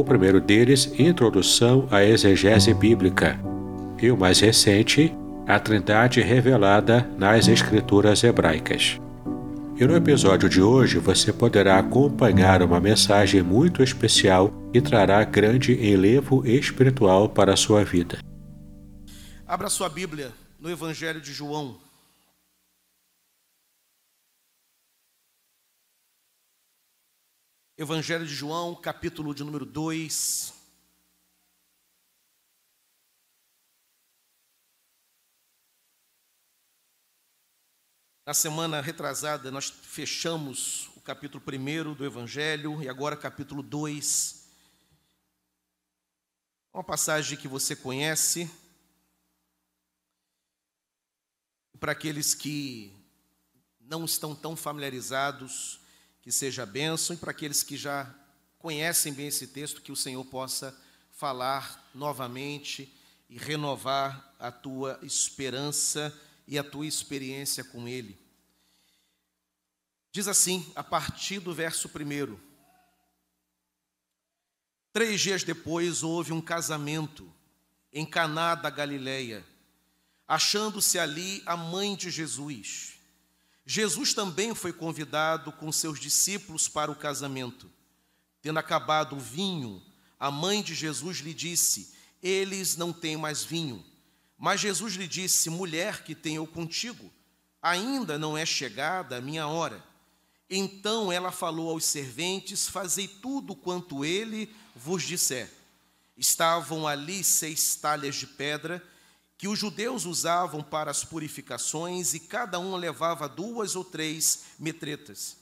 o primeiro deles, Introdução à Exegese Bíblica, e o mais recente, A Trindade Revelada nas Escrituras Hebraicas. E no episódio de hoje você poderá acompanhar uma mensagem muito especial que trará grande enlevo espiritual para a sua vida. Abra sua Bíblia no Evangelho de João, Evangelho de João, capítulo de número 2. Na semana retrasada, nós fechamos o capítulo 1 do Evangelho e agora capítulo 2. Uma passagem que você conhece. Para aqueles que não estão tão familiarizados, que seja bênção, e para aqueles que já conhecem bem esse texto, que o Senhor possa falar novamente e renovar a tua esperança e a tua experiência com Ele. Diz assim, a partir do verso primeiro: Três dias depois houve um casamento em Caná da Galileia, achando-se ali a mãe de Jesus. Jesus também foi convidado com seus discípulos para o casamento. Tendo acabado o vinho, a mãe de Jesus lhe disse: Eles não têm mais vinho. Mas Jesus lhe disse: Mulher que tenho contigo, ainda não é chegada a minha hora. Então ela falou aos serventes: Fazei tudo quanto ele vos disser. Estavam ali seis talhas de pedra que os judeus usavam para as purificações e cada um levava duas ou três metretas.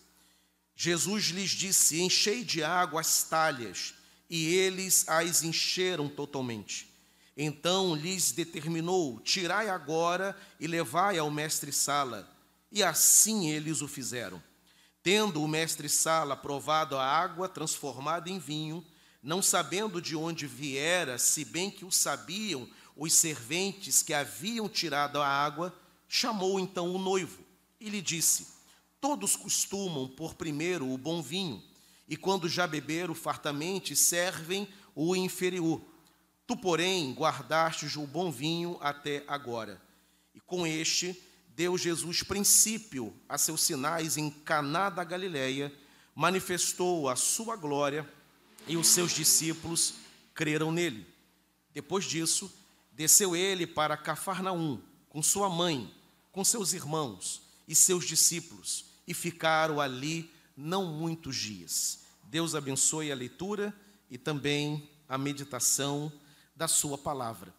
Jesus lhes disse: Enchei de água as talhas, e eles as encheram totalmente. Então lhes determinou: Tirai agora e levai ao mestre-sala. E assim eles o fizeram. Tendo o mestre-sala provado a água transformada em vinho, não sabendo de onde viera, se bem que o sabiam os serventes que haviam tirado a água, chamou então o noivo e lhe disse: Todos costumam pôr primeiro o bom vinho, e quando já beberam fartamente, servem o inferior. Tu, porém, guardastes o bom vinho até agora. E com este deu Jesus princípio a seus sinais em Caná da Galileia, manifestou a sua glória e os seus discípulos creram nele. Depois disso, Desceu ele para Cafarnaum, com sua mãe, com seus irmãos e seus discípulos, e ficaram ali não muitos dias. Deus abençoe a leitura e também a meditação da sua palavra.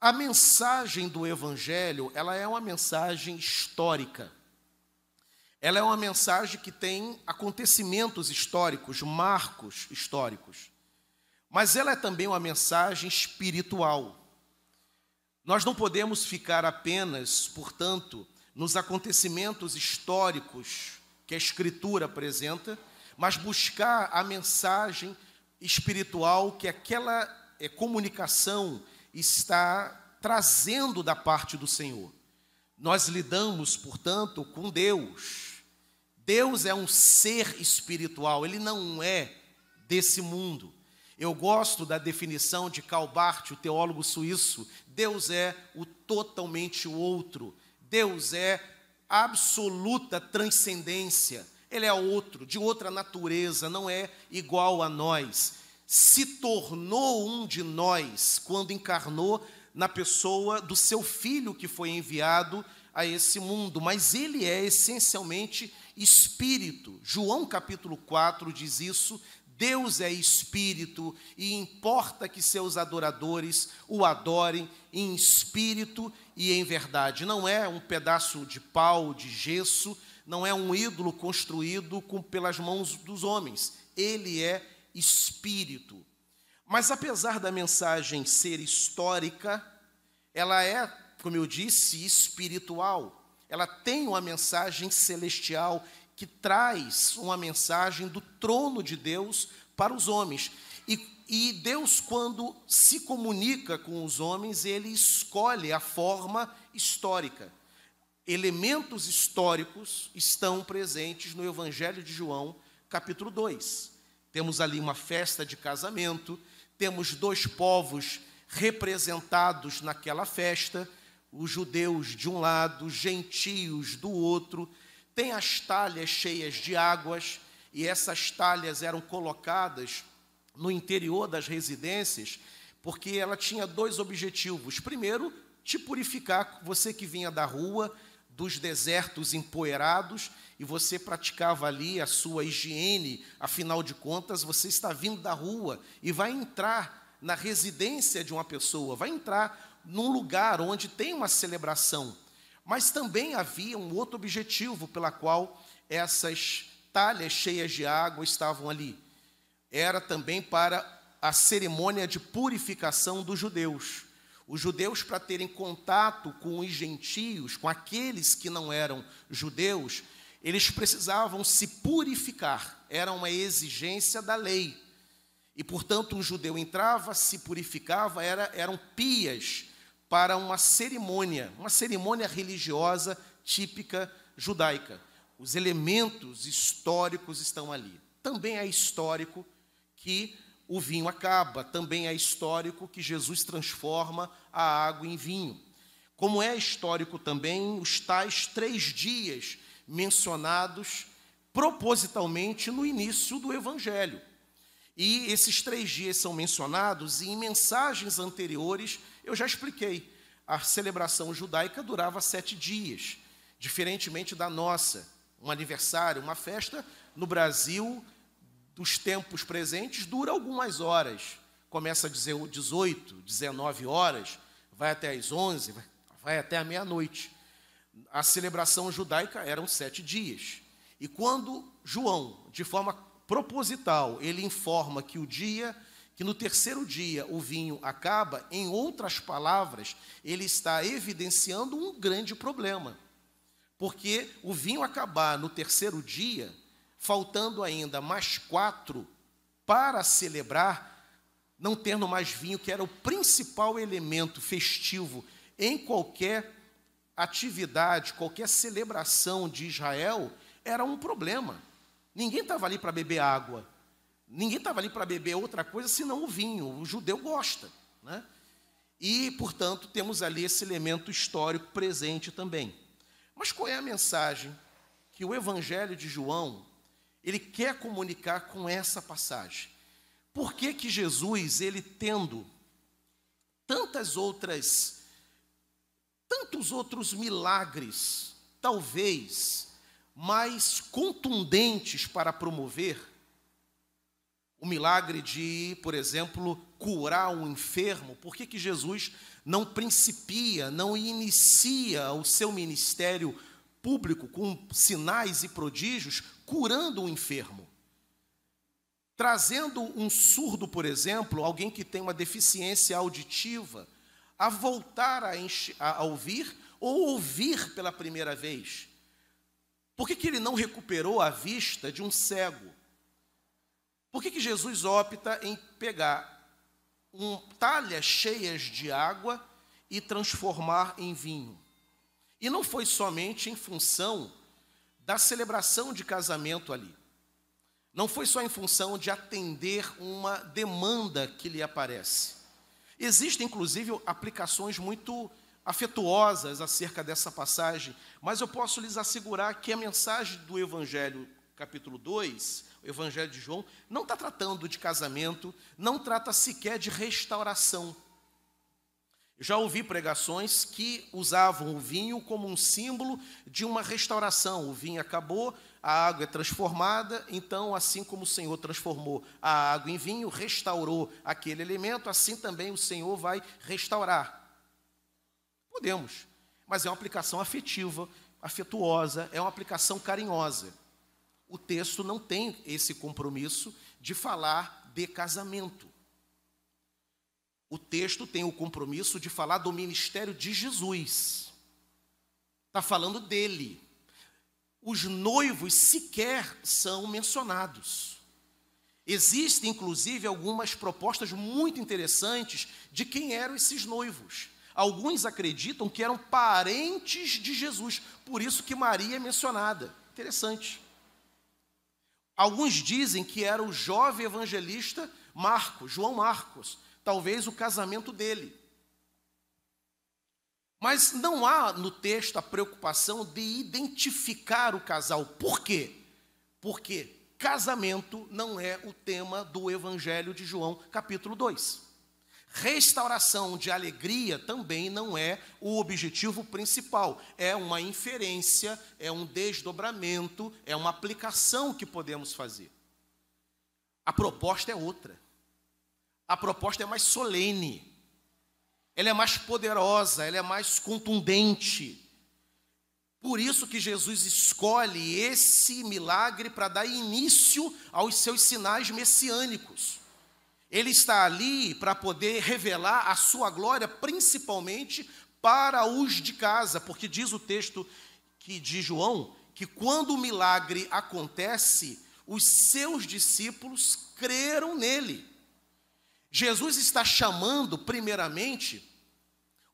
A mensagem do evangelho, ela é uma mensagem histórica. Ela é uma mensagem que tem acontecimentos históricos, marcos históricos. Mas ela é também uma mensagem espiritual. Nós não podemos ficar apenas, portanto, nos acontecimentos históricos que a Escritura apresenta, mas buscar a mensagem espiritual que aquela é, comunicação está trazendo da parte do Senhor. Nós lidamos, portanto, com Deus. Deus é um ser espiritual, ele não é desse mundo. Eu gosto da definição de Karl Barth, o teólogo suíço. Deus é o totalmente outro. Deus é absoluta transcendência. Ele é outro, de outra natureza, não é igual a nós. Se tornou um de nós quando encarnou na pessoa do seu filho que foi enviado a esse mundo, mas ele é essencialmente espírito. João capítulo 4 diz isso. Deus é espírito e importa que seus adoradores o adorem em espírito e em verdade. Não é um pedaço de pau, de gesso, não é um ídolo construído com, pelas mãos dos homens. Ele é espírito. Mas apesar da mensagem ser histórica, ela é, como eu disse, espiritual. Ela tem uma mensagem celestial que traz uma mensagem do trono de Deus para os homens. E, e, Deus, quando se comunica com os homens, ele escolhe a forma histórica. Elementos históricos estão presentes no Evangelho de João, capítulo 2. Temos ali uma festa de casamento, temos dois povos representados naquela festa, os judeus de um lado, os gentios do outro, tem as talhas cheias de águas, e essas talhas eram colocadas no interior das residências, porque ela tinha dois objetivos. Primeiro, te purificar, você que vinha da rua, dos desertos empoeirados, e você praticava ali a sua higiene, afinal de contas, você está vindo da rua e vai entrar na residência de uma pessoa, vai entrar num lugar onde tem uma celebração. Mas também havia um outro objetivo pela qual essas talhas cheias de água estavam ali. Era também para a cerimônia de purificação dos judeus. Os judeus, para terem contato com os gentios, com aqueles que não eram judeus, eles precisavam se purificar, era uma exigência da lei. E, portanto, um judeu entrava, se purificava, era, eram pias para uma cerimônia, uma cerimônia religiosa típica judaica. Os elementos históricos estão ali. Também é histórico que o vinho acaba, também é histórico que Jesus transforma a água em vinho. Como é histórico também os tais três dias mencionados propositalmente no início do Evangelho. E esses três dias são mencionados e em mensagens anteriores eu já expliquei. A celebração judaica durava sete dias, diferentemente da nossa. Um aniversário, uma festa no Brasil dos tempos presentes dura algumas horas. Começa dizer 18, 19 horas, vai até às 11, vai até a meia-noite. A celebração judaica eram sete dias. E quando João, de forma proposital, ele informa que o dia que no terceiro dia o vinho acaba, em outras palavras, ele está evidenciando um grande problema. Porque o vinho acabar no terceiro dia, faltando ainda mais quatro para celebrar, não tendo mais vinho, que era o principal elemento festivo em qualquer atividade, qualquer celebração de Israel, era um problema. Ninguém estava ali para beber água, Ninguém estava ali para beber outra coisa senão o vinho. O judeu gosta. Né? E, portanto, temos ali esse elemento histórico presente também. Mas qual é a mensagem que o Evangelho de João ele quer comunicar com essa passagem? Por que, que Jesus, ele tendo tantas outras, tantos outros milagres, talvez mais contundentes para promover, o milagre de, por exemplo, curar um enfermo, por que, que Jesus não principia, não inicia o seu ministério público com sinais e prodígios, curando um enfermo? Trazendo um surdo, por exemplo, alguém que tem uma deficiência auditiva, a voltar a, a ouvir ou ouvir pela primeira vez. Por que, que ele não recuperou a vista de um cego? Por que, que Jesus opta em pegar um, talhas cheias de água e transformar em vinho? E não foi somente em função da celebração de casamento ali. Não foi só em função de atender uma demanda que lhe aparece. Existem, inclusive, aplicações muito afetuosas acerca dessa passagem, mas eu posso lhes assegurar que a mensagem do Evangelho, capítulo 2, o Evangelho de João, não está tratando de casamento, não trata sequer de restauração. Já ouvi pregações que usavam o vinho como um símbolo de uma restauração. O vinho acabou, a água é transformada, então, assim como o Senhor transformou a água em vinho, restaurou aquele elemento, assim também o Senhor vai restaurar. Podemos, mas é uma aplicação afetiva, afetuosa, é uma aplicação carinhosa. O texto não tem esse compromisso de falar de casamento o texto tem o compromisso de falar do ministério de Jesus. Está falando dele. Os noivos sequer são mencionados. Existem, inclusive, algumas propostas muito interessantes de quem eram esses noivos. Alguns acreditam que eram parentes de Jesus, por isso que Maria é mencionada. Interessante. Alguns dizem que era o jovem evangelista Marcos, João Marcos, talvez o casamento dele. Mas não há no texto a preocupação de identificar o casal. Por quê? Porque casamento não é o tema do Evangelho de João, capítulo 2. Restauração de alegria também não é o objetivo principal, é uma inferência, é um desdobramento, é uma aplicação que podemos fazer. A proposta é outra a proposta é mais solene, ela é mais poderosa, ela é mais contundente. Por isso que Jesus escolhe esse milagre para dar início aos seus sinais messiânicos. Ele está ali para poder revelar a sua glória, principalmente para os de casa, porque diz o texto que de João que quando o milagre acontece, os seus discípulos creram nele. Jesus está chamando, primeiramente,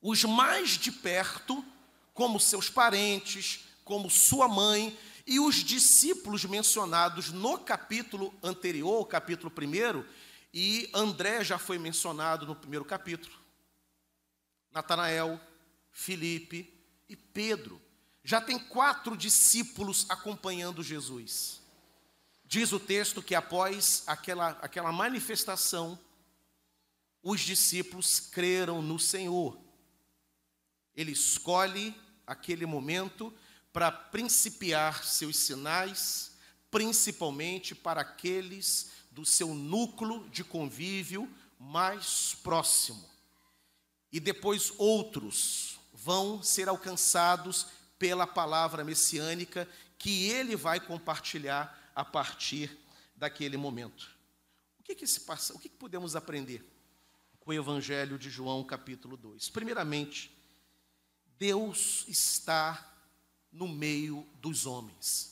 os mais de perto, como seus parentes, como sua mãe, e os discípulos mencionados no capítulo anterior, capítulo 1, e André já foi mencionado no primeiro capítulo. Natanael, Felipe e Pedro. Já tem quatro discípulos acompanhando Jesus. Diz o texto que após aquela, aquela manifestação, os discípulos creram no Senhor. Ele escolhe aquele momento para principiar seus sinais, principalmente para aqueles do seu núcleo de convívio mais próximo. E depois outros vão ser alcançados pela palavra messiânica que ele vai compartilhar a partir daquele momento. O que, que se passa? O que, que podemos aprender? com o Evangelho de João, capítulo 2. Primeiramente, Deus está no meio dos homens.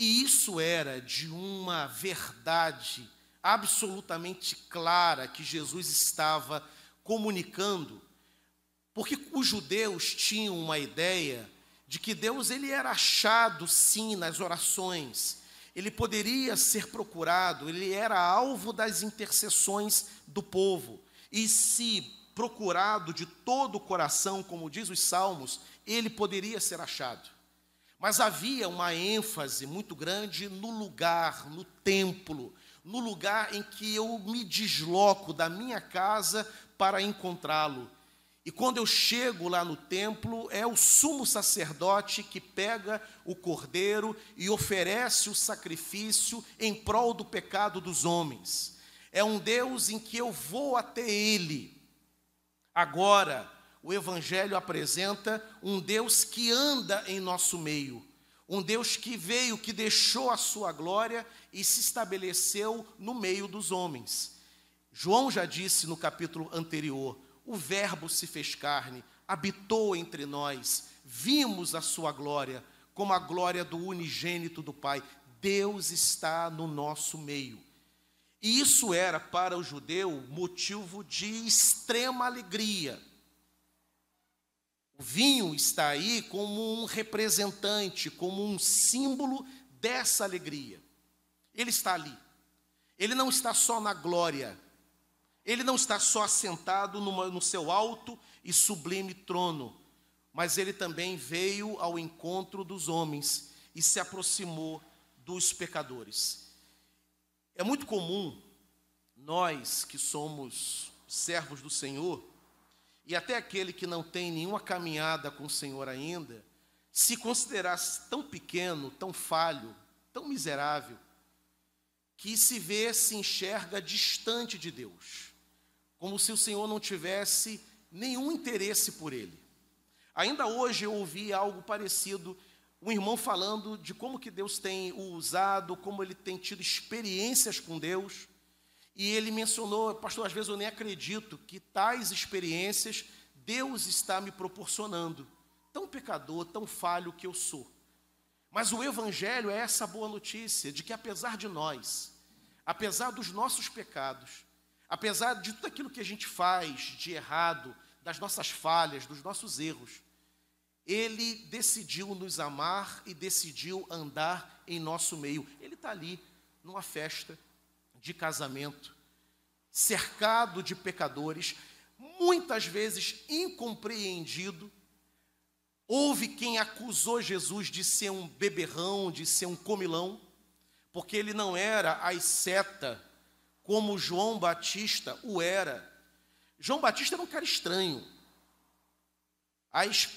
E isso era de uma verdade absolutamente clara que Jesus estava comunicando, porque os judeus tinham uma ideia de que Deus ele era achado sim nas orações. Ele poderia ser procurado, ele era alvo das intercessões do povo e se procurado de todo o coração, como diz os Salmos, ele poderia ser achado. Mas havia uma ênfase muito grande no lugar, no templo, no lugar em que eu me desloco da minha casa para encontrá-lo. E quando eu chego lá no templo, é o sumo sacerdote que pega o cordeiro e oferece o sacrifício em prol do pecado dos homens é um Deus em que eu vou até Ele. Agora, o Evangelho apresenta um Deus que anda em nosso meio, um Deus que veio, que deixou a sua glória e se estabeleceu no meio dos homens. João já disse no capítulo anterior: o Verbo se fez carne, habitou entre nós, vimos a sua glória, como a glória do unigênito do Pai. Deus está no nosso meio. E isso era para o judeu motivo de extrema alegria. O vinho está aí como um representante, como um símbolo dessa alegria. Ele está ali. Ele não está só na glória. Ele não está só assentado numa, no seu alto e sublime trono, mas ele também veio ao encontro dos homens e se aproximou dos pecadores. É muito comum nós que somos servos do Senhor e até aquele que não tem nenhuma caminhada com o Senhor ainda, se considerasse tão pequeno, tão falho, tão miserável, que se vê, se enxerga distante de Deus, como se o Senhor não tivesse nenhum interesse por ele. Ainda hoje eu ouvi algo parecido, um irmão falando de como que Deus tem o usado, como ele tem tido experiências com Deus, e ele mencionou, pastor, às vezes eu nem acredito que tais experiências Deus está me proporcionando tão pecador, tão falho que eu sou. Mas o Evangelho é essa boa notícia de que, apesar de nós, apesar dos nossos pecados, apesar de tudo aquilo que a gente faz de errado, das nossas falhas, dos nossos erros, Ele decidiu nos amar e decidiu andar em nosso meio. Ele está ali, numa festa de casamento, cercado de pecadores, muitas vezes incompreendido, Houve quem acusou Jesus de ser um beberrão, de ser um comilão, porque ele não era asceta como João Batista o era. João Batista era um cara estranho. As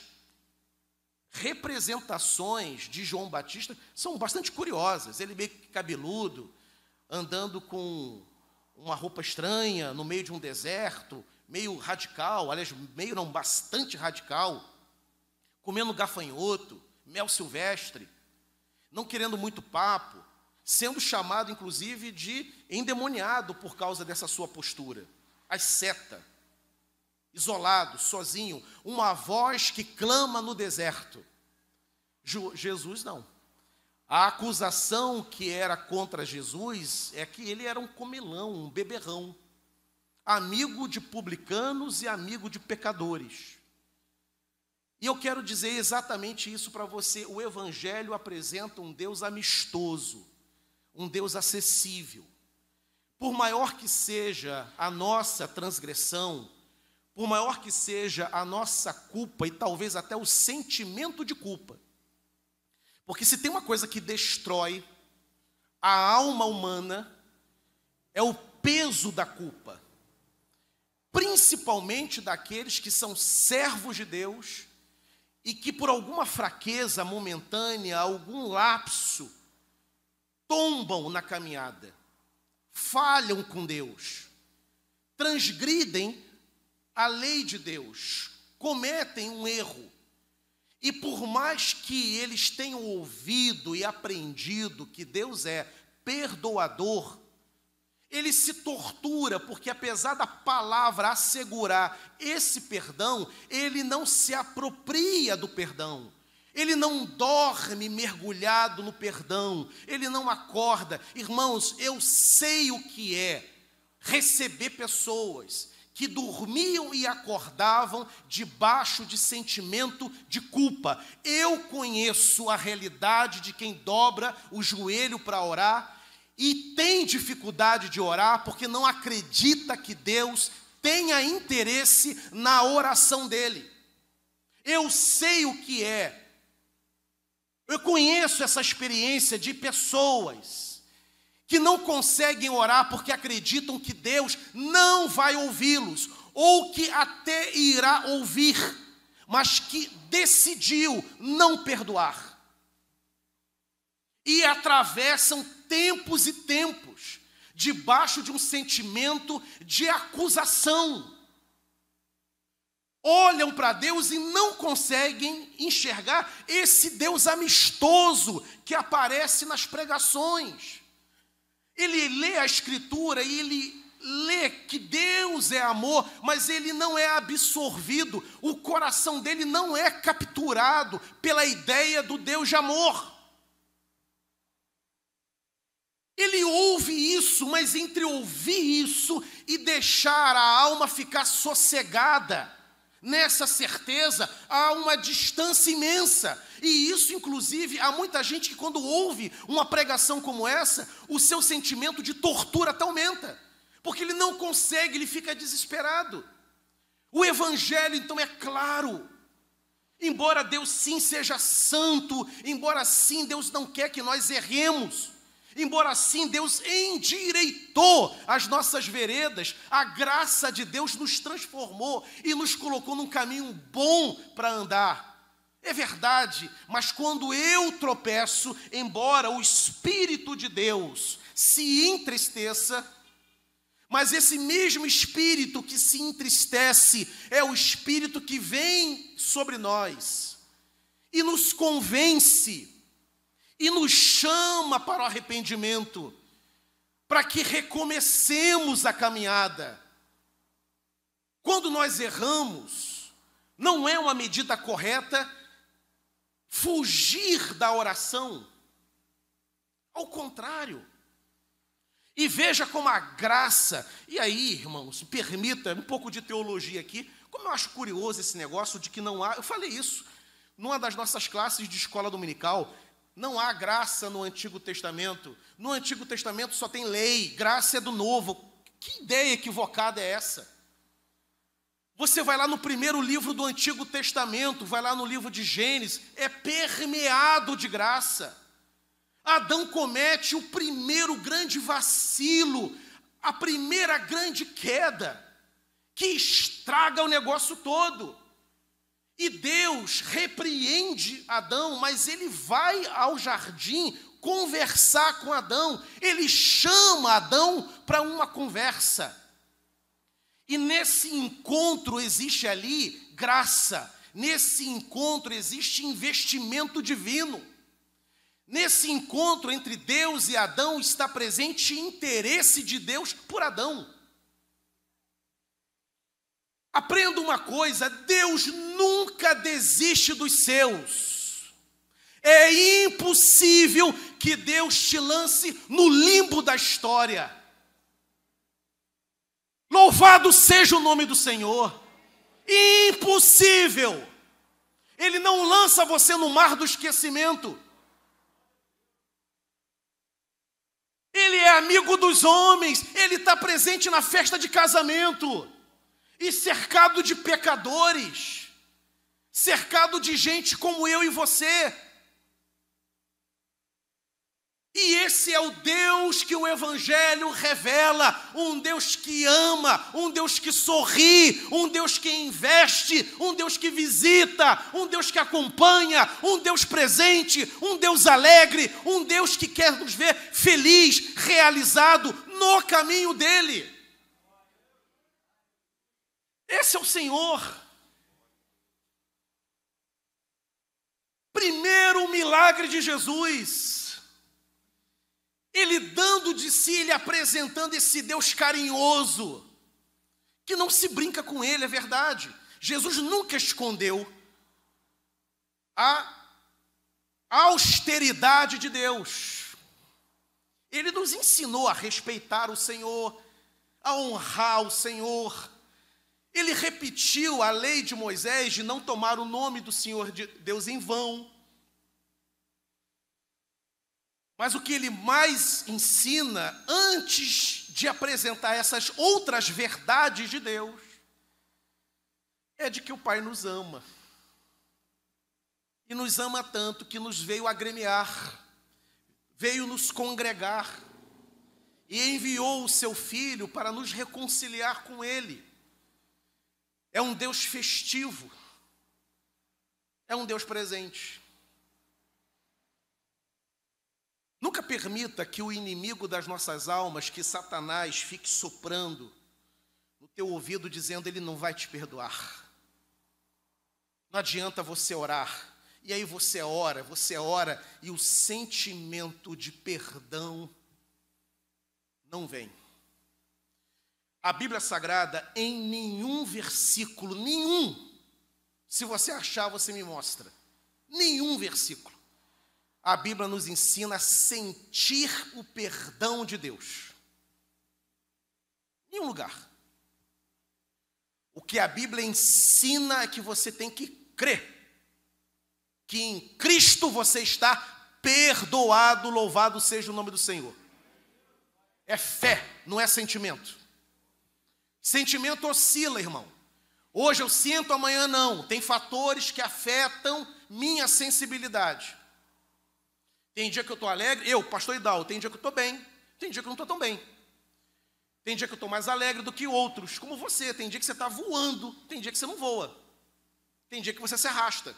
representações de João Batista são bastante curiosas. Ele meio que cabeludo, andando com uma roupa estranha no meio de um deserto, meio radical, aliás, meio não, bastante radical comendo gafanhoto, mel silvestre, não querendo muito papo, sendo chamado inclusive de endemoniado por causa dessa sua postura. Asceta, isolado, sozinho, uma voz que clama no deserto. Jesus não. A acusação que era contra Jesus é que ele era um comelão, um beberrão, amigo de publicanos e amigo de pecadores. E eu quero dizer exatamente isso para você. O Evangelho apresenta um Deus amistoso, um Deus acessível. Por maior que seja a nossa transgressão, por maior que seja a nossa culpa e talvez até o sentimento de culpa, porque se tem uma coisa que destrói a alma humana, é o peso da culpa, principalmente daqueles que são servos de Deus e que por alguma fraqueza momentânea, algum lapso, tombam na caminhada, falham com Deus, transgridem a lei de Deus, cometem um erro. E por mais que eles tenham ouvido e aprendido que Deus é perdoador, ele se tortura, porque apesar da palavra assegurar esse perdão, ele não se apropria do perdão. Ele não dorme mergulhado no perdão, ele não acorda. Irmãos, eu sei o que é receber pessoas que dormiam e acordavam debaixo de sentimento de culpa. Eu conheço a realidade de quem dobra o joelho para orar e tem dificuldade de orar porque não acredita que Deus tenha interesse na oração dele. Eu sei o que é. Eu conheço essa experiência de pessoas que não conseguem orar porque acreditam que Deus não vai ouvi-los, ou que até irá ouvir, mas que decidiu não perdoar. E atravessam tempos e tempos, debaixo de um sentimento de acusação. Olham para Deus e não conseguem enxergar esse Deus amistoso que aparece nas pregações. Ele lê a Escritura e ele lê que Deus é amor, mas ele não é absorvido, o coração dele não é capturado pela ideia do Deus de amor. Ele ouve isso, mas entre ouvir isso e deixar a alma ficar sossegada, nessa certeza, há uma distância imensa. E isso, inclusive, há muita gente que, quando ouve uma pregação como essa, o seu sentimento de tortura até aumenta, porque ele não consegue, ele fica desesperado. O Evangelho, então, é claro. Embora Deus sim seja santo, embora sim Deus não quer que nós erremos, Embora assim Deus endireitou as nossas veredas, a graça de Deus nos transformou e nos colocou num caminho bom para andar. É verdade, mas quando eu tropeço, embora o Espírito de Deus se entristeça, mas esse mesmo Espírito que se entristece é o Espírito que vem sobre nós e nos convence e nos chama para o arrependimento, para que recomecemos a caminhada. Quando nós erramos, não é uma medida correta fugir da oração. Ao contrário. E veja como a graça, e aí, irmãos, permita um pouco de teologia aqui, como eu acho curioso esse negócio de que não há, eu falei isso numa das nossas classes de escola dominical, não há graça no Antigo Testamento. No Antigo Testamento só tem lei, graça é do Novo. Que ideia equivocada é essa? Você vai lá no primeiro livro do Antigo Testamento, vai lá no livro de Gênesis, é permeado de graça. Adão comete o primeiro grande vacilo, a primeira grande queda, que estraga o negócio todo. E Deus repreende Adão, mas ele vai ao jardim conversar com Adão, ele chama Adão para uma conversa. E nesse encontro existe ali graça, nesse encontro existe investimento divino. Nesse encontro entre Deus e Adão está presente interesse de Deus por Adão. Aprenda uma coisa: Deus nunca desiste dos seus. É impossível que Deus te lance no limbo da história. Louvado seja o nome do Senhor. Impossível. Ele não lança você no mar do esquecimento. Ele é amigo dos homens, ele está presente na festa de casamento e cercado de pecadores, cercado de gente como eu e você. E esse é o Deus que o Evangelho revela: um Deus que ama, um Deus que sorri, um Deus que investe, um Deus que visita, um Deus que acompanha, um Deus presente, um Deus alegre, um Deus que quer nos ver feliz, realizado no caminho dele. Esse é o Senhor. Primeiro milagre de Jesus. Ele dando de si, ele apresentando esse Deus carinhoso, que não se brinca com ele, é verdade. Jesus nunca escondeu a austeridade de Deus. Ele nos ensinou a respeitar o Senhor, a honrar o Senhor, ele repetiu a lei de Moisés de não tomar o nome do Senhor de Deus em vão. Mas o que ele mais ensina, antes de apresentar essas outras verdades de Deus, é de que o Pai nos ama. E nos ama tanto que nos veio agremiar, veio nos congregar, e enviou o seu Filho para nos reconciliar com Ele. É um Deus festivo. É um Deus presente. Nunca permita que o inimigo das nossas almas, que Satanás, fique soprando no teu ouvido dizendo ele não vai te perdoar. Não adianta você orar. E aí você ora, você ora e o sentimento de perdão não vem. A Bíblia Sagrada, em nenhum versículo, nenhum, se você achar, você me mostra, nenhum versículo, a Bíblia nos ensina a sentir o perdão de Deus. Nenhum lugar. O que a Bíblia ensina é que você tem que crer que em Cristo você está perdoado, louvado seja o nome do Senhor. É fé, não é sentimento. Sentimento oscila, irmão. Hoje eu sinto, amanhã não. Tem fatores que afetam minha sensibilidade. Tem dia que eu estou alegre, eu, pastor Idal, tem dia que eu estou bem, tem dia que eu não estou tão bem. Tem dia que eu estou mais alegre do que outros, como você. Tem dia que você está voando, tem dia que você não voa. Tem dia que você se arrasta.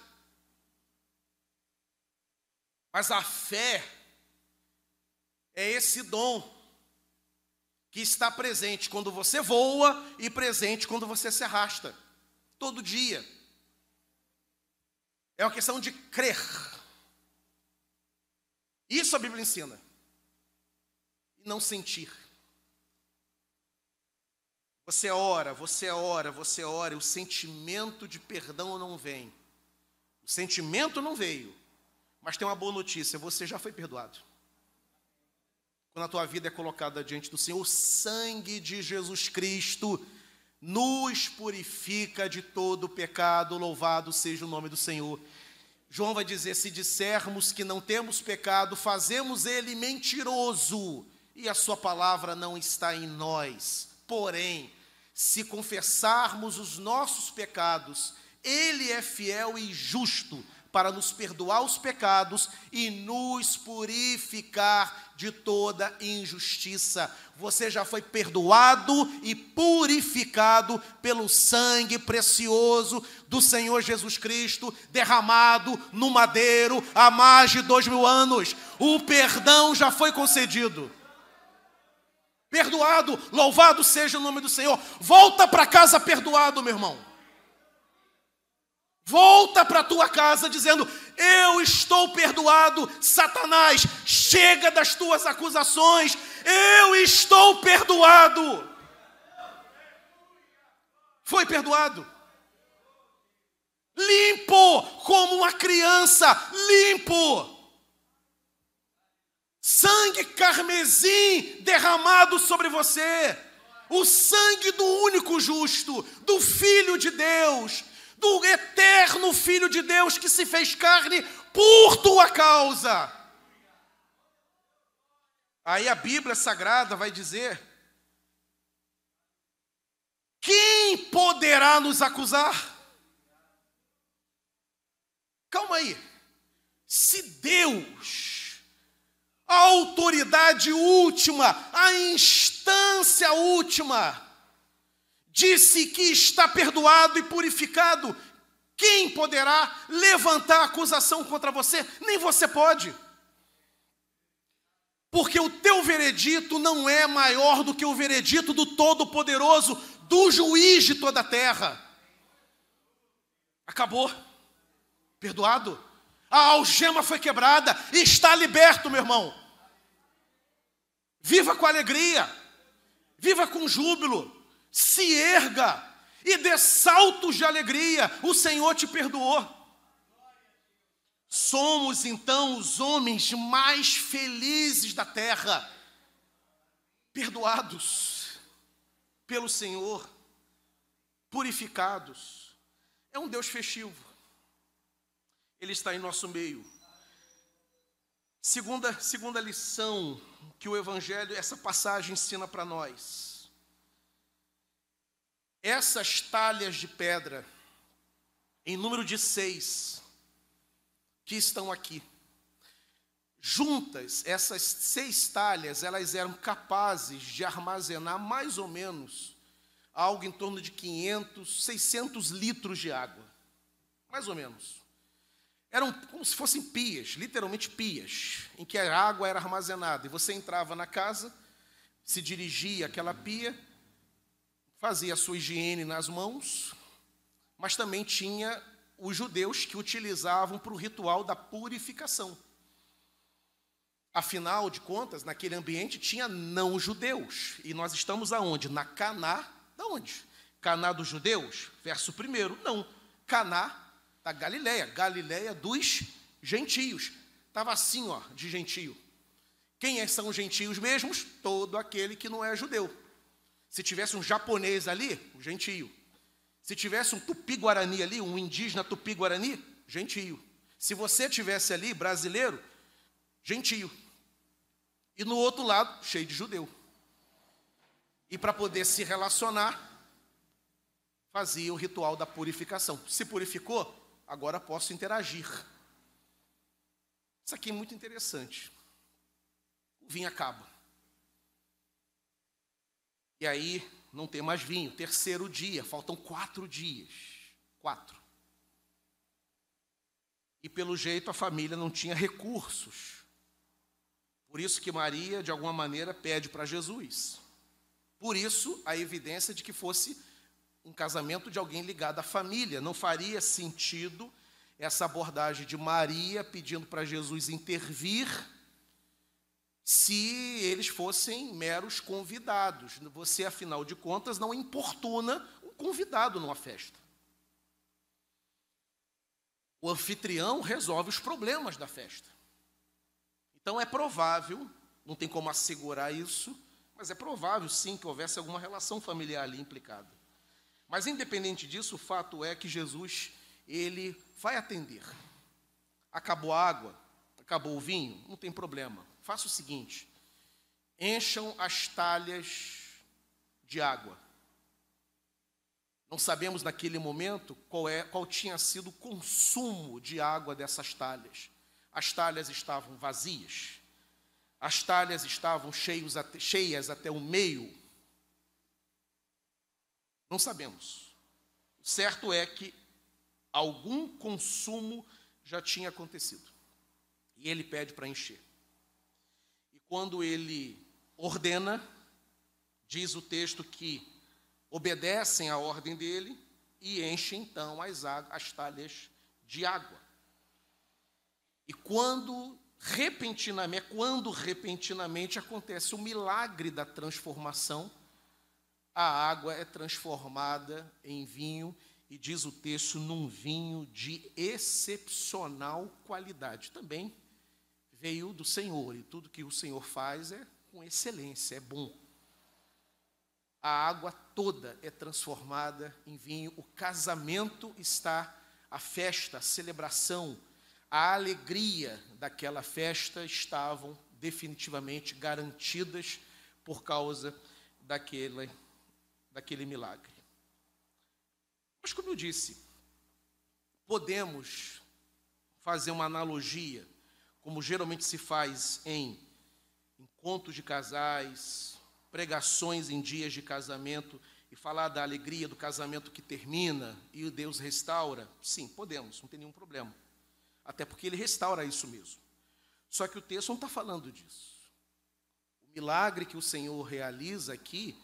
Mas a fé é esse dom que está presente quando você voa e presente quando você se arrasta. Todo dia. É uma questão de crer. Isso a Bíblia ensina. E não sentir. Você ora, você ora, você ora, e o sentimento de perdão não vem. O sentimento não veio. Mas tem uma boa notícia: você já foi perdoado. Quando a tua vida é colocada diante do Senhor, o sangue de Jesus Cristo nos purifica de todo pecado. Louvado seja o nome do Senhor. João vai dizer: se dissermos que não temos pecado, fazemos ele mentiroso e a sua palavra não está em nós. Porém, se confessarmos os nossos pecados, Ele é fiel e justo para nos perdoar os pecados e nos purificar de toda injustiça. Você já foi perdoado e purificado pelo sangue precioso do Senhor Jesus Cristo, derramado no madeiro há mais de dois mil anos. O perdão já foi concedido perdoado, louvado seja o nome do Senhor. Volta para casa perdoado, meu irmão. Volta para tua casa dizendo: Eu estou perdoado, Satanás, chega das tuas acusações, eu estou perdoado. Foi perdoado. Limpo como uma criança, limpo sangue carmesim derramado sobre você, o sangue do único justo, do Filho de Deus, do eterno Filho de Deus que se fez carne por tua causa. Aí a Bíblia Sagrada vai dizer: quem poderá nos acusar? Calma aí. Se Deus a autoridade última, a instância última, disse que está perdoado e purificado. Quem poderá levantar acusação contra você? Nem você pode. Porque o teu veredito não é maior do que o veredito do Todo-Poderoso, do juiz de toda a terra. Acabou. Perdoado a algema foi quebrada está liberto, meu irmão. Viva com alegria, viva com júbilo, se erga e dê saltos de alegria, o Senhor te perdoou. Somos então os homens mais felizes da terra, perdoados pelo Senhor, purificados. É um Deus festivo. Ele está em nosso meio. Segunda, segunda lição que o Evangelho, essa passagem ensina para nós. Essas talhas de pedra, em número de seis, que estão aqui, juntas, essas seis talhas, elas eram capazes de armazenar mais ou menos algo em torno de 500, 600 litros de água. Mais ou menos. Eram como se fossem pias, literalmente pias, em que a água era armazenada. E você entrava na casa, se dirigia àquela pia, fazia a sua higiene nas mãos, mas também tinha os judeus que utilizavam para o ritual da purificação. Afinal de contas, naquele ambiente tinha não judeus. E nós estamos aonde? Na Caná, da onde? Caná dos judeus? Verso primeiro, não. Caná da Galileia, Galileia dos gentios. Estava assim, ó, de gentio. Quem é, são os gentios mesmos? Todo aquele que não é judeu. Se tivesse um japonês ali, o gentio. Se tivesse um tupi-guarani ali, um indígena tupi-guarani, gentio. Se você tivesse ali, brasileiro, gentio. E no outro lado, cheio de judeu. E para poder se relacionar, fazia o ritual da purificação. Se purificou, agora posso interagir. Isso aqui é muito interessante. O vinho acaba. E aí não tem mais vinho. Terceiro dia, faltam quatro dias. Quatro. E pelo jeito a família não tinha recursos. Por isso que Maria, de alguma maneira, pede para Jesus. Por isso a evidência de que fosse um casamento de alguém ligado à família. Não faria sentido essa abordagem de Maria pedindo para Jesus intervir se eles fossem meros convidados. Você, afinal de contas, não importuna um convidado numa festa. O anfitrião resolve os problemas da festa. Então é provável, não tem como assegurar isso, mas é provável sim que houvesse alguma relação familiar ali implicada. Mas independente disso, o fato é que Jesus, ele vai atender. Acabou a água, acabou o vinho, não tem problema. Faça o seguinte: encham as talhas de água. Não sabemos naquele momento qual, é, qual tinha sido o consumo de água dessas talhas. As talhas estavam vazias, as talhas estavam cheios, cheias até o meio. Não sabemos. O certo é que algum consumo já tinha acontecido. E ele pede para encher. Quando ele ordena, diz o texto que obedecem à ordem dele e enchem então as, as talhas de água. E quando repentinamente, quando repentinamente acontece o milagre da transformação, a água é transformada em vinho e diz o texto num vinho de excepcional qualidade. Também veio do Senhor e tudo que o Senhor faz é com excelência, é bom. A água toda é transformada em vinho, o casamento está, a festa, a celebração, a alegria daquela festa estavam definitivamente garantidas por causa daquele, daquele milagre. Mas, como eu disse, podemos fazer uma analogia, como geralmente se faz em encontros de casais, pregações em dias de casamento e falar da alegria do casamento que termina e Deus restaura? Sim, podemos, não tem nenhum problema. Até porque ele restaura isso mesmo. Só que o texto não está falando disso. O milagre que o Senhor realiza aqui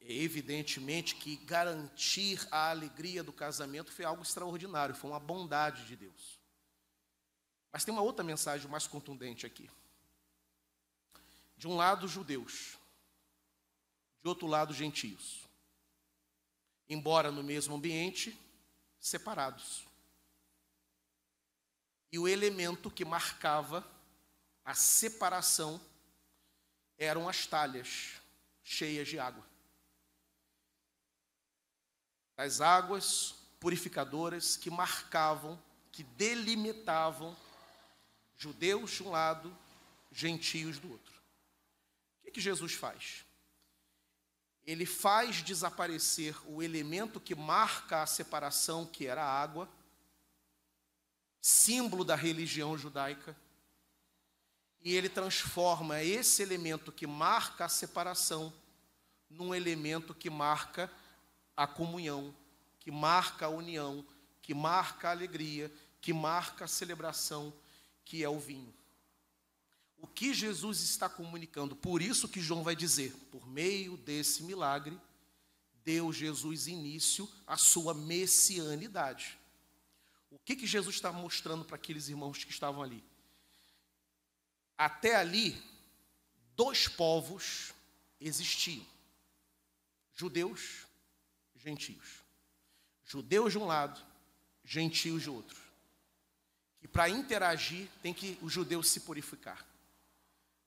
é evidentemente que garantir a alegria do casamento foi algo extraordinário, foi uma bondade de Deus. Mas tem uma outra mensagem mais contundente aqui. De um lado, judeus, de outro lado, gentios. Embora no mesmo ambiente, separados. E o elemento que marcava a separação eram as talhas cheias de água. As águas purificadoras que marcavam, que delimitavam judeus de um lado, gentios do outro. O que, que Jesus faz? Ele faz desaparecer o elemento que marca a separação, que era a água, símbolo da religião judaica, e ele transforma esse elemento que marca a separação num elemento que marca a comunhão, que marca a união, que marca a alegria, que marca a celebração, que é o vinho. O que Jesus está comunicando, por isso que João vai dizer, por meio desse milagre, deu Jesus início à sua messianidade. O que, que Jesus está mostrando para aqueles irmãos que estavam ali? Até ali, dois povos existiam: judeus, gentios. Judeus de um lado, gentios de outro. Que para interagir tem que o judeu se purificar.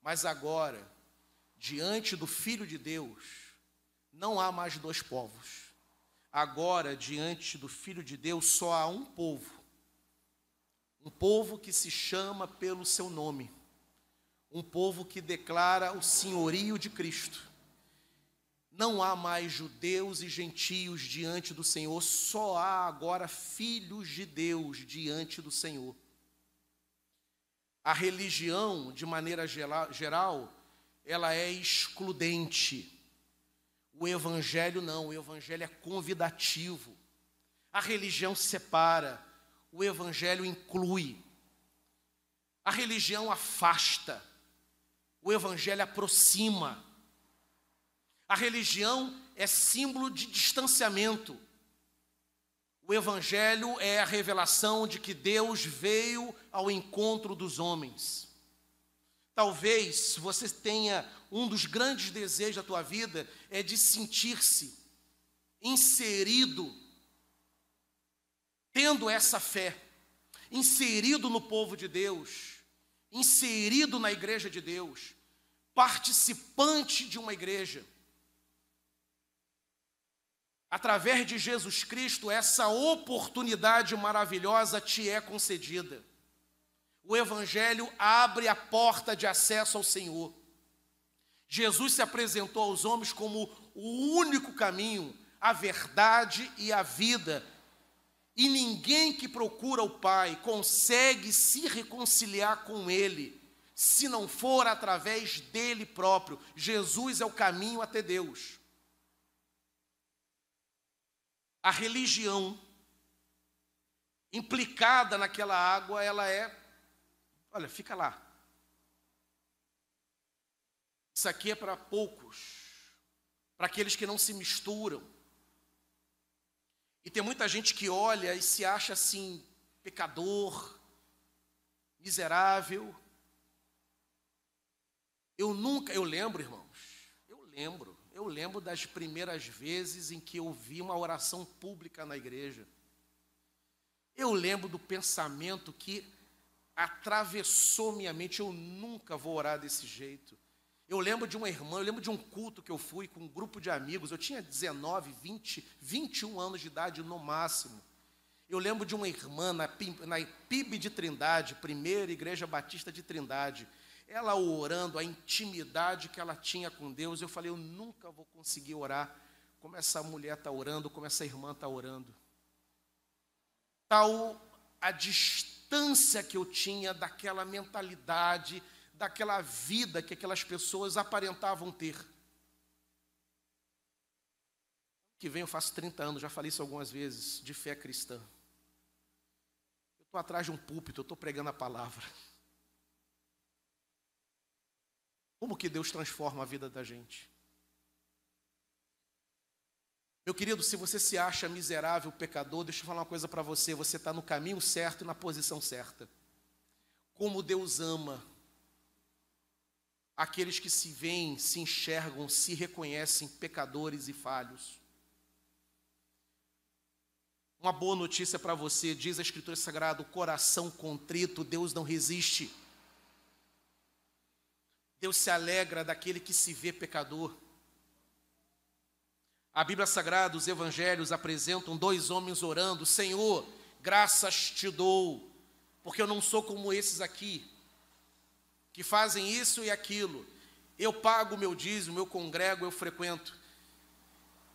Mas agora, diante do Filho de Deus, não há mais dois povos. Agora, diante do Filho de Deus, só há um povo um povo que se chama pelo seu nome, um povo que declara o senhorio de Cristo. Não há mais judeus e gentios diante do Senhor, só há agora filhos de Deus diante do Senhor. A religião, de maneira geral, ela é excludente. O evangelho não, o evangelho é convidativo. A religião separa, o evangelho inclui. A religião afasta, o evangelho aproxima. A religião é símbolo de distanciamento. O Evangelho é a revelação de que Deus veio ao encontro dos homens. Talvez você tenha um dos grandes desejos da tua vida é de sentir-se inserido, tendo essa fé, inserido no povo de Deus, inserido na igreja de Deus, participante de uma igreja através de Jesus Cristo, essa oportunidade maravilhosa te é concedida. O Evangelho abre a porta de acesso ao Senhor. Jesus se apresentou aos homens como o único caminho, a verdade e a vida. E ninguém que procura o Pai consegue se reconciliar com Ele, se não for através dele próprio. Jesus é o caminho até Deus. A religião implicada naquela água, ela é, olha, fica lá. Isso aqui é para poucos, para aqueles que não se misturam. E tem muita gente que olha e se acha assim, pecador, miserável. Eu nunca, eu lembro, irmãos, eu lembro eu lembro das primeiras vezes em que eu vi uma oração pública na igreja. Eu lembro do pensamento que atravessou minha mente. Eu nunca vou orar desse jeito. Eu lembro de uma irmã, eu lembro de um culto que eu fui com um grupo de amigos. Eu tinha 19, 20, 21 anos de idade no máximo. Eu lembro de uma irmã na, na PIB de Trindade, primeira Igreja Batista de Trindade ela orando, a intimidade que ela tinha com Deus, eu falei, eu nunca vou conseguir orar como essa mulher está orando, como essa irmã está orando. Tal a distância que eu tinha daquela mentalidade, daquela vida que aquelas pessoas aparentavam ter. Que vem, eu faço 30 anos, já falei isso algumas vezes, de fé cristã. Eu estou atrás de um púlpito, eu estou pregando a palavra. Como que Deus transforma a vida da gente? Meu querido, se você se acha miserável, pecador, deixa eu falar uma coisa para você: você está no caminho certo e na posição certa. Como Deus ama aqueles que se veem, se enxergam, se reconhecem pecadores e falhos. Uma boa notícia para você, diz a Escritura Sagrada: o coração contrito, Deus não resiste. Deus se alegra daquele que se vê pecador. A Bíblia Sagrada, os evangelhos apresentam dois homens orando: Senhor, graças te dou, porque eu não sou como esses aqui, que fazem isso e aquilo. Eu pago o meu dízimo, eu congrego, eu frequento.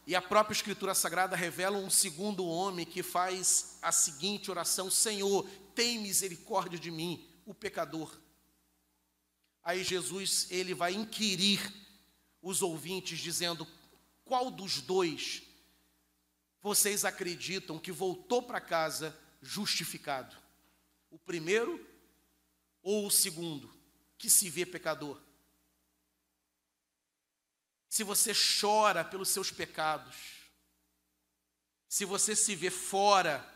E a própria Escritura Sagrada revela um segundo homem que faz a seguinte oração: Senhor, tem misericórdia de mim, o pecador. Aí Jesus ele vai inquirir os ouvintes dizendo: qual dos dois vocês acreditam que voltou para casa justificado? O primeiro ou o segundo, que se vê pecador? Se você chora pelos seus pecados, se você se vê fora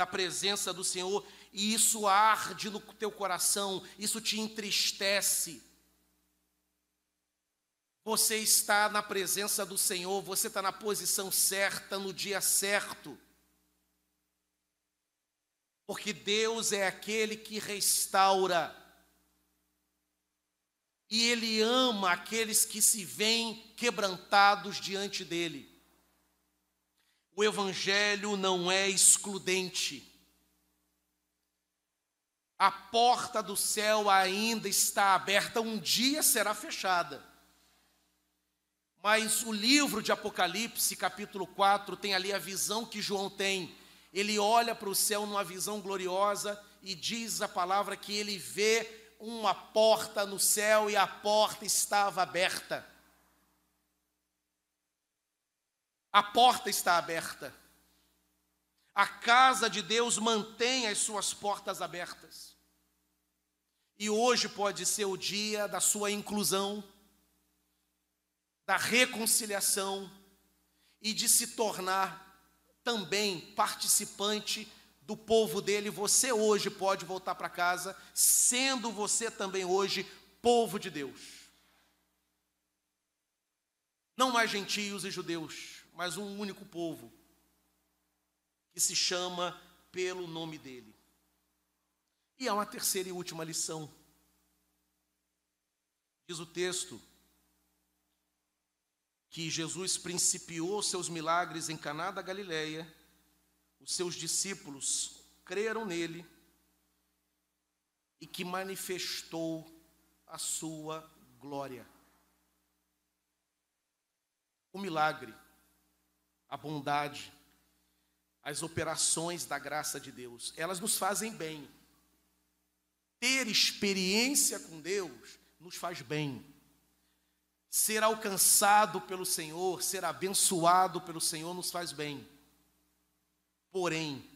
da presença do Senhor e isso arde no teu coração, isso te entristece. Você está na presença do Senhor, você está na posição certa, no dia certo. Porque Deus é aquele que restaura. E Ele ama aqueles que se veem quebrantados diante dEle. O Evangelho não é excludente. A porta do céu ainda está aberta, um dia será fechada. Mas o livro de Apocalipse, capítulo 4, tem ali a visão que João tem. Ele olha para o céu numa visão gloriosa e diz a palavra que ele vê uma porta no céu e a porta estava aberta. A porta está aberta. A casa de Deus mantém as suas portas abertas. E hoje pode ser o dia da sua inclusão, da reconciliação e de se tornar também participante do povo dele. Você hoje pode voltar para casa, sendo você também hoje povo de Deus. Não mais gentios e judeus, mas um único povo que se chama pelo nome dele. E há uma terceira e última lição. Diz o texto que Jesus principiou seus milagres em Caná da Galileia, os seus discípulos creram nele e que manifestou a sua glória. O milagre, a bondade, as operações da graça de Deus, elas nos fazem bem. Ter experiência com Deus nos faz bem. Ser alcançado pelo Senhor, ser abençoado pelo Senhor nos faz bem. Porém,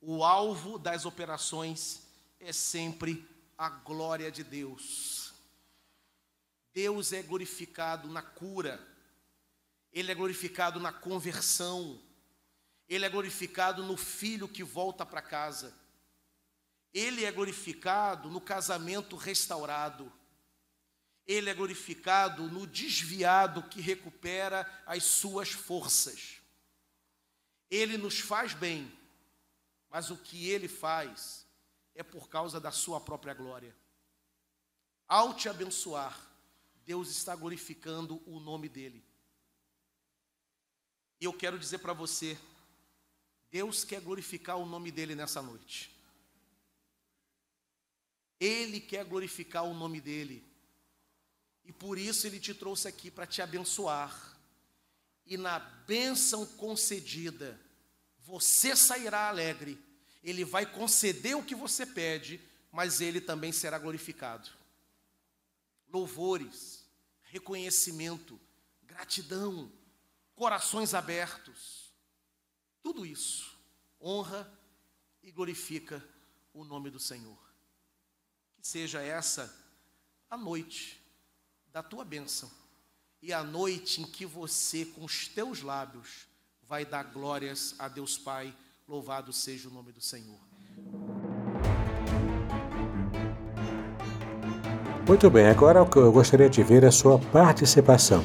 o alvo das operações é sempre a glória de Deus. Deus é glorificado na cura, Ele é glorificado na conversão, ele é glorificado no filho que volta para casa. Ele é glorificado no casamento restaurado. Ele é glorificado no desviado que recupera as suas forças. Ele nos faz bem, mas o que ele faz é por causa da sua própria glória. Ao te abençoar, Deus está glorificando o nome dele. E eu quero dizer para você, Deus quer glorificar o nome dele nessa noite. Ele quer glorificar o nome dele. E por isso ele te trouxe aqui para te abençoar. E na bênção concedida, você sairá alegre. Ele vai conceder o que você pede, mas ele também será glorificado. Louvores, reconhecimento, gratidão, corações abertos tudo isso honra e glorifica o nome do Senhor. Que seja essa a noite da tua bênção e a noite em que você, com os teus lábios, vai dar glórias a Deus Pai. Louvado seja o nome do Senhor. Muito bem, agora eu gostaria de ver a sua participação.